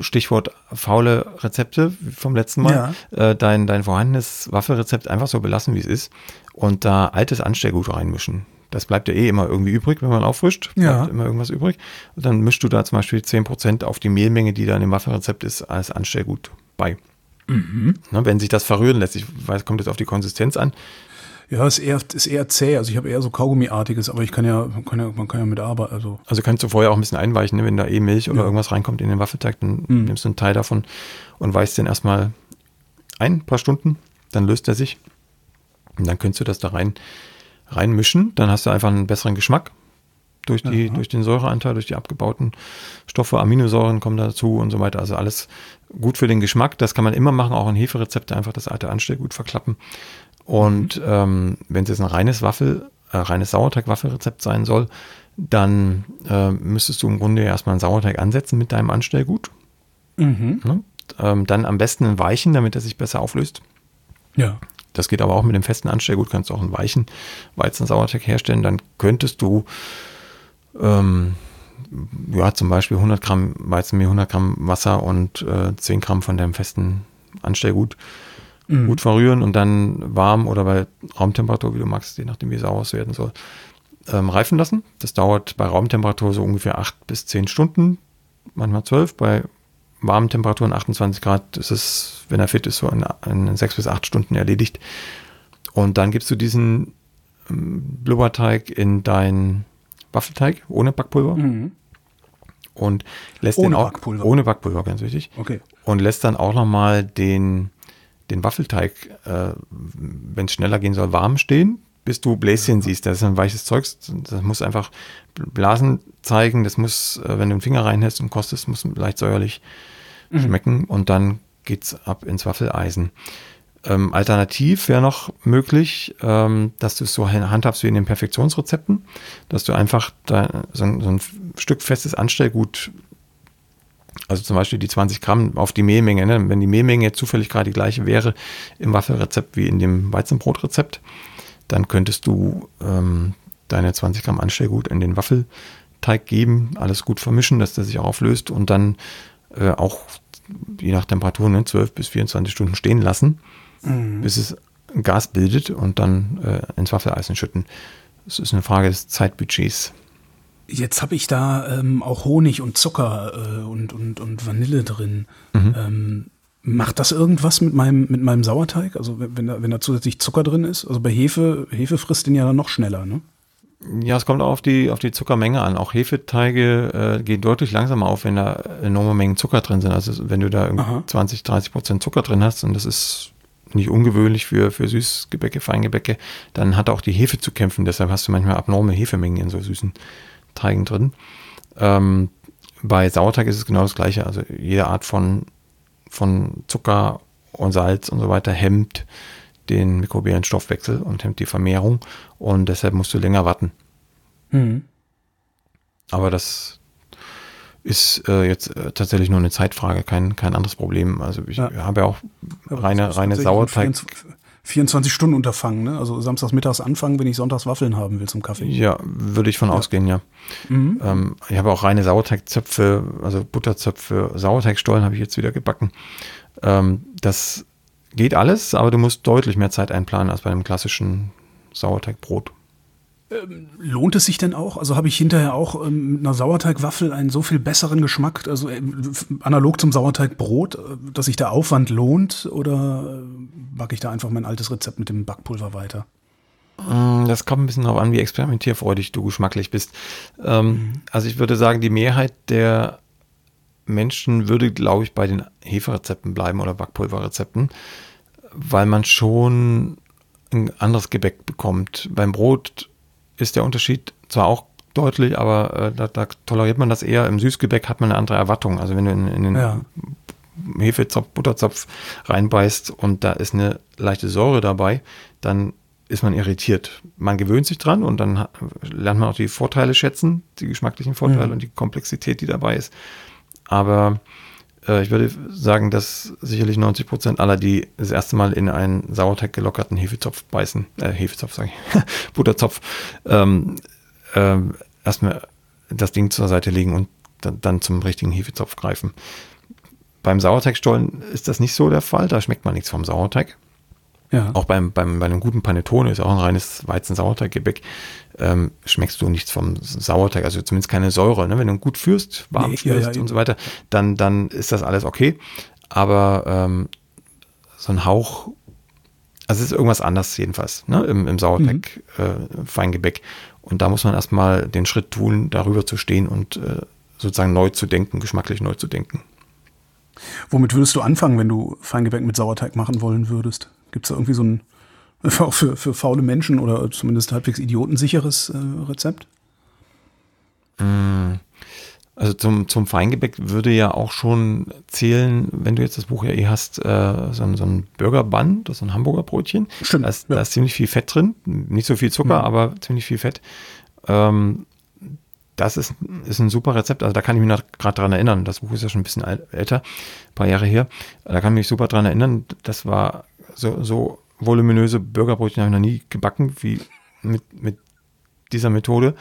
Stichwort faule Rezepte vom letzten Mal, ja. äh, dein, dein vorhandenes Waffelrezept einfach so belassen, wie es ist und da altes Anstellgut reinmischen. Das bleibt ja eh immer irgendwie übrig, wenn man auffrischt. Bleibt ja. immer irgendwas übrig. Und dann mischst du da zum Beispiel 10% auf die Mehlmenge, die da in dem Waffelrezept ist, als Anstellgut bei. Mhm. Na, wenn sich das verrühren lässt, ich weiß, kommt jetzt auf die Konsistenz an. Ja, ist eher, ist eher zäh. Also ich habe eher so Kaugummiartiges, aber ich kann ja, man kann ja, man kann ja mit arbeiten. Also, also kannst du vorher auch ein bisschen einweichen, ne? wenn da eh Milch oder ja. irgendwas reinkommt in den Waffelteig, dann mhm. nimmst du einen Teil davon und weichst den erstmal ein, ein paar Stunden, dann löst er sich. Und dann könntest du das da rein reinmischen. Dann hast du einfach einen besseren Geschmack durch, die, durch den Säureanteil, durch die abgebauten Stoffe, Aminosäuren kommen dazu und so weiter. Also alles gut für den Geschmack. Das kann man immer machen, auch in Heferezepte, einfach das alte Anstellgut verklappen. Und ähm, wenn es jetzt ein reines Waffel, äh, reines Sauerteig-Waffelrezept sein soll, dann äh, müsstest du im Grunde erstmal einen Sauerteig ansetzen mit deinem Anstellgut. Mhm. Ne? Ähm, dann am besten einen weichen, damit er sich besser auflöst. Ja. Das geht aber auch mit dem festen Anstellgut, kannst du auch einen weichen Weizen-Sauerteig herstellen. Dann könntest du ähm, ja, zum Beispiel 100 Gramm Weizenmehl, 100 Gramm Wasser und äh, 10 Gramm von deinem festen Anstellgut mhm. gut verrühren und dann warm oder bei Raumtemperatur, wie du magst, je nachdem wie es sauer werden soll, ähm, reifen lassen. Das dauert bei Raumtemperatur so ungefähr 8 bis 10 Stunden, manchmal 12. Bei warmen Temperaturen 28 Grad ist es, wenn er fit ist, so in, in 6 bis 8 Stunden erledigt. Und dann gibst du diesen ähm, Blubberteig in dein Waffelteig ohne Backpulver. Mhm. Und lässt ohne den auch Backpulver. ohne Backpulver, ganz wichtig. Okay. Und lässt dann auch nochmal den, den Waffelteig, äh, wenn es schneller gehen soll, warm stehen, bis du Bläschen siehst. Das ist ein weiches Zeug. Das muss einfach Blasen zeigen. Das muss, äh, wenn du den Finger reinhältst und kostest, muss leicht säuerlich mhm. schmecken. Und dann geht's ab ins Waffeleisen. Ähm, alternativ wäre noch möglich, ähm, dass du es so handhabst wie in den Perfektionsrezepten, dass du einfach da, so, ein, so ein Stück festes Anstellgut, also zum Beispiel die 20 Gramm auf die Mehlmenge, ne? wenn die Mehlmenge zufällig gerade die gleiche wäre im Waffelrezept wie in dem Weizenbrotrezept, dann könntest du ähm, deine 20 Gramm Anstellgut in den Waffelteig geben, alles gut vermischen, dass der sich auch auflöst und dann äh, auch je nach Temperatur ne, 12 bis 24 Stunden stehen lassen mhm. bis es Gas bildet und dann äh, ins Waffeleisen schütten. Das ist eine Frage des Zeitbudgets. Jetzt habe ich da ähm, auch Honig und Zucker äh, und, und, und Vanille drin. Mhm. Ähm, macht das irgendwas mit meinem, mit meinem Sauerteig? Also wenn da, wenn da zusätzlich Zucker drin ist? Also bei Hefe, Hefe frisst den ja dann noch schneller, ne? Ja, es kommt auch auf die, auf die Zuckermenge an. Auch Hefeteige äh, gehen deutlich langsamer auf, wenn da enorme Mengen Zucker drin sind. Also wenn du da 20, 30 Prozent Zucker drin hast und das ist nicht ungewöhnlich für, für Süßgebäcke, Feingebäcke, dann hat auch die Hefe zu kämpfen. Deshalb hast du manchmal abnorme Hefemengen in so süßen Teigen drin. Ähm, bei Sauerteig ist es genau das Gleiche. Also jede Art von, von Zucker und Salz und so weiter hemmt den mikrobiellen Stoffwechsel und hemmt die Vermehrung und deshalb musst du länger warten. Mhm. Aber das ist äh, jetzt äh, tatsächlich nur eine Zeitfrage, kein, kein anderes Problem. Also ich ja. habe ja auch reine, reine Sauerteig. 24 Stunden Unterfangen, ne? Also samstags mittags anfangen, wenn ich sonntags Waffeln haben will zum Kaffee. Ja, würde ich von ja. ausgehen, ja. Mhm. Ähm, ich habe auch reine Sauerteigzöpfe, also Butterzöpfe, Sauerteigstollen habe ich jetzt wieder gebacken. Ähm, das geht alles, aber du musst deutlich mehr Zeit einplanen als bei einem klassischen Sauerteigbrot. Ähm, lohnt es sich denn auch? Also habe ich hinterher auch ähm, mit einer Sauerteigwaffel einen so viel besseren Geschmack, also äh, analog zum Sauerteigbrot, äh, dass sich der Aufwand lohnt oder äh, backe ich da einfach mein altes Rezept mit dem Backpulver weiter? Mm, das kommt ein bisschen darauf an, wie experimentierfreudig du geschmacklich bist. Ähm, mhm. Also ich würde sagen, die Mehrheit der Menschen würde, glaube ich, bei den Heferezepten bleiben oder Backpulverrezepten, weil man schon ein anderes Gebäck bekommt. Beim Brot ist der Unterschied zwar auch deutlich, aber äh, da, da, toleriert man das eher. Im Süßgebäck hat man eine andere Erwartung. Also wenn du in, in den ja. Hefezopf, Butterzopf reinbeißt und da ist eine leichte Säure dabei, dann ist man irritiert. Man gewöhnt sich dran und dann lernt man auch die Vorteile schätzen, die geschmacklichen Vorteile mhm. und die Komplexität, die dabei ist. Aber äh, ich würde sagen, dass sicherlich 90 Prozent aller, die das erste Mal in einen Sauerteig gelockerten Hefezopf beißen, äh, Hefezopf sage ich, Butterzopf, ähm, äh, erstmal das Ding zur Seite legen und dann, dann zum richtigen Hefezopf greifen. Beim Sauerteigstollen ist das nicht so der Fall, da schmeckt man nichts vom Sauerteig. Ja. Auch beim, beim, bei einem guten Panettone ist auch ein reines Weizen-Sauerteiggebäck, ähm, schmeckst du nichts vom Sauerteig, also zumindest keine Säure. Ne? Wenn du gut führst, warm nee, führst ja, und so weiter, dann, dann ist das alles okay. Aber ähm, so ein Hauch, also es ist irgendwas anders jedenfalls ne? im, im Sauerteig, mhm. äh, Feingebäck. Und da muss man erstmal den Schritt tun, darüber zu stehen und äh, sozusagen neu zu denken, geschmacklich neu zu denken. Womit würdest du anfangen, wenn du Feingebäck mit Sauerteig machen wollen würdest? Gibt es da irgendwie so ein auch für, für faule Menschen oder zumindest halbwegs idiotensicheres äh, Rezept? Mm. Also zum, zum Feingebäck würde ja auch schon zählen, wenn du jetzt das Buch ja eh hast, äh, so, ein, so ein Burger-Bun, das ist ein Hamburger Brötchen. Stimmt. Da ist, ja. da ist ziemlich viel Fett drin. Nicht so viel Zucker, mhm. aber ziemlich viel Fett. Ähm, das ist, ist ein super Rezept. Also da kann ich mich gerade dran erinnern. Das Buch ist ja schon ein bisschen älter, ein paar Jahre her. Da kann ich mich super dran erinnern. Das war so, so voluminöse Burgerbrötchen habe ich noch nie gebacken, wie mit, mit dieser Methode.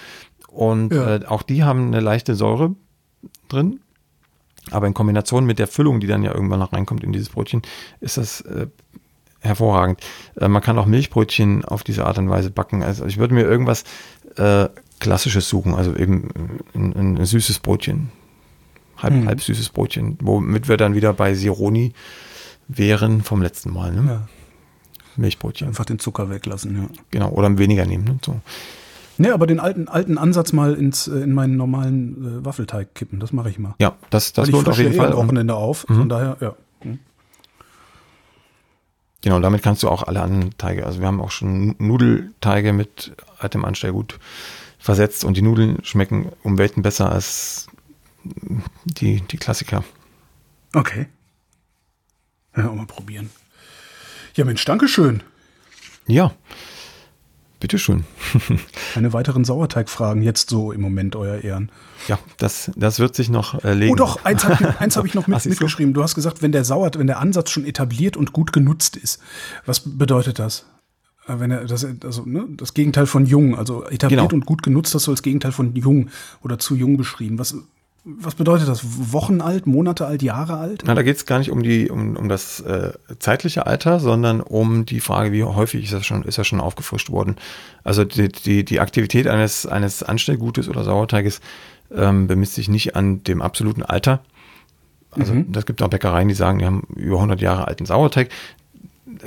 Und ja. äh, auch die haben eine leichte Säure drin. Aber in Kombination mit der Füllung, die dann ja irgendwann noch reinkommt in dieses Brötchen, ist das äh, hervorragend. Äh, man kann auch Milchbrötchen auf diese Art und Weise backen. Also ich würde mir irgendwas äh, Klassisches suchen, also eben ein, ein süßes Brötchen. Halb, hm. halb süßes Brötchen, womit wir dann wieder bei Sironi wären vom letzten Mal. Ne? Ja. Milchbrötchen. Einfach den Zucker weglassen, ja. Genau, oder weniger nehmen. Ne? So. Ne, aber den alten, alten Ansatz mal ins, äh, in meinen normalen äh, Waffelteig kippen, das mache ich mal. Ja, das, das lohnt auf jeden Fall. am Wochenende auf, mhm. von daher, ja. Mhm. Genau, damit kannst du auch alle anderen Teige, also wir haben auch schon Nudelteige mit altem Anstellgut versetzt und die Nudeln schmecken um Welten besser als die, die Klassiker. Okay. Ja, auch mal probieren. Ja, Mensch, Dankeschön. Ja, bitteschön. Keine weiteren Sauerteigfragen jetzt so im Moment, euer Ehren. Ja, das, das wird sich noch erlegen. Oh doch, eins habe ich, hab ich noch mit, mitgeschrieben. Du hast gesagt, wenn der Sauer, wenn der Ansatz schon etabliert und gut genutzt ist. Was bedeutet das? Äh, wenn er das, also, ne, das Gegenteil von jung, also etabliert genau. und gut genutzt, das soll das Gegenteil von jung oder zu jung beschrieben. Was, was bedeutet das? Wochen alt, Monate alt, Jahre alt? Na, da geht es gar nicht um die, um, um das äh, zeitliche Alter, sondern um die Frage, wie häufig ist das schon, ist das schon aufgefrischt worden. Also die, die, die Aktivität eines, eines Anstellgutes oder Sauerteiges ähm, bemisst sich nicht an dem absoluten Alter. Also mhm. das gibt auch Bäckereien, die sagen, die haben über 100 Jahre alten Sauerteig.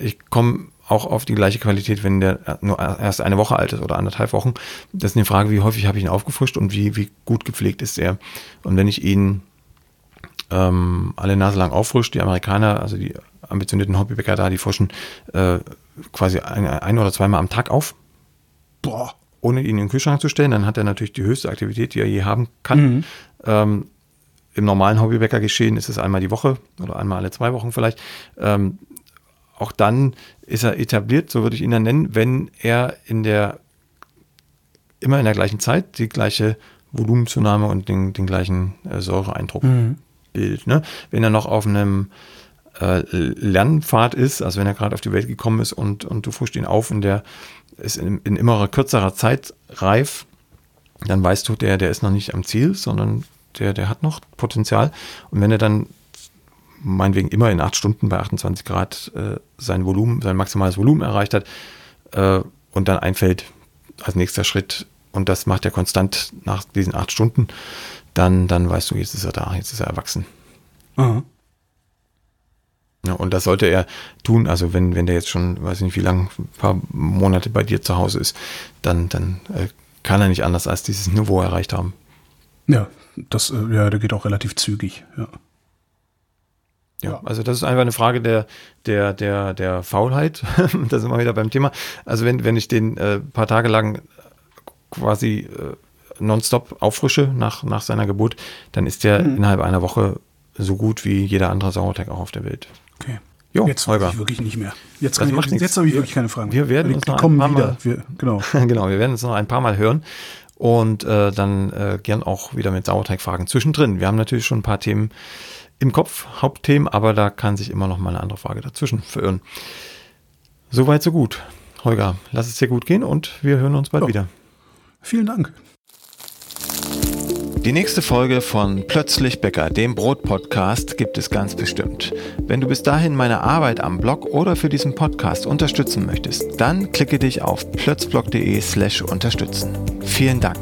Ich komme auch auf die gleiche Qualität, wenn der nur erst eine Woche alt ist oder anderthalb Wochen. Das ist eine Frage, wie häufig habe ich ihn aufgefrischt und wie, wie gut gepflegt ist er. Und wenn ich ihn ähm, alle Nase lang auffrische, die Amerikaner, also die ambitionierten Hobbybäcker da, die frischen äh, quasi ein, ein oder zweimal am Tag auf. Boah. Ohne ihn in den Kühlschrank zu stellen, dann hat er natürlich die höchste Aktivität, die er je haben kann. Mhm. Ähm, Im normalen Hobbybäcker geschehen ist es einmal die Woche oder einmal alle zwei Wochen vielleicht. Ähm, auch dann ist er etabliert, so würde ich ihn dann nennen, wenn er in der immer in der gleichen Zeit die gleiche Volumenzunahme und den, den gleichen äh, Säureeindruck mhm. bildet. Ne? Wenn er noch auf einem äh, Lernpfad ist, also wenn er gerade auf die Welt gekommen ist und, und du frischt ihn auf und der ist in, in immer kürzerer Zeit reif, dann weißt du, der, der ist noch nicht am Ziel, sondern der, der hat noch Potenzial. Und wenn er dann meinetwegen immer in acht Stunden bei 28 Grad äh, sein Volumen, sein maximales Volumen erreicht hat äh, und dann einfällt als nächster Schritt und das macht er konstant nach diesen acht Stunden, dann, dann weißt du, jetzt ist er da, jetzt ist er erwachsen. Aha. Ja, und das sollte er tun, also wenn, wenn der jetzt schon, weiß ich nicht wie lange, ein paar Monate bei dir zu Hause ist, dann, dann äh, kann er nicht anders als dieses Niveau erreicht haben. Ja, das, äh, ja, der geht auch relativ zügig, ja. Ja, also das ist einfach eine Frage der, der, der, der Faulheit. da sind wir wieder beim Thema. Also wenn, wenn ich den äh, paar Tage lang quasi äh, nonstop auffrische nach, nach seiner Geburt, dann ist der mhm. innerhalb einer Woche so gut wie jeder andere Sauerteig auch auf der Welt. Okay. Jo, jetzt Holger. ich wirklich nicht mehr. Jetzt, das macht jetzt habe ich wirklich keine Fragen. Wir werden uns noch ein paar wieder. Mal, wir, genau. genau, wir werden uns noch ein paar Mal hören und äh, dann äh, gern auch wieder mit Sauerteigfragen zwischendrin. Wir haben natürlich schon ein paar Themen im Kopf, Hauptthemen, aber da kann sich immer noch mal eine andere Frage dazwischen verirren. Soweit, so gut. Holger, lass es dir gut gehen und wir hören uns bald ja. wieder. Vielen Dank. Die nächste Folge von Plötzlich Bäcker, dem Brot-Podcast, gibt es ganz bestimmt. Wenn du bis dahin meine Arbeit am Blog oder für diesen Podcast unterstützen möchtest, dann klicke dich auf plötzblog.de slash unterstützen. Vielen Dank.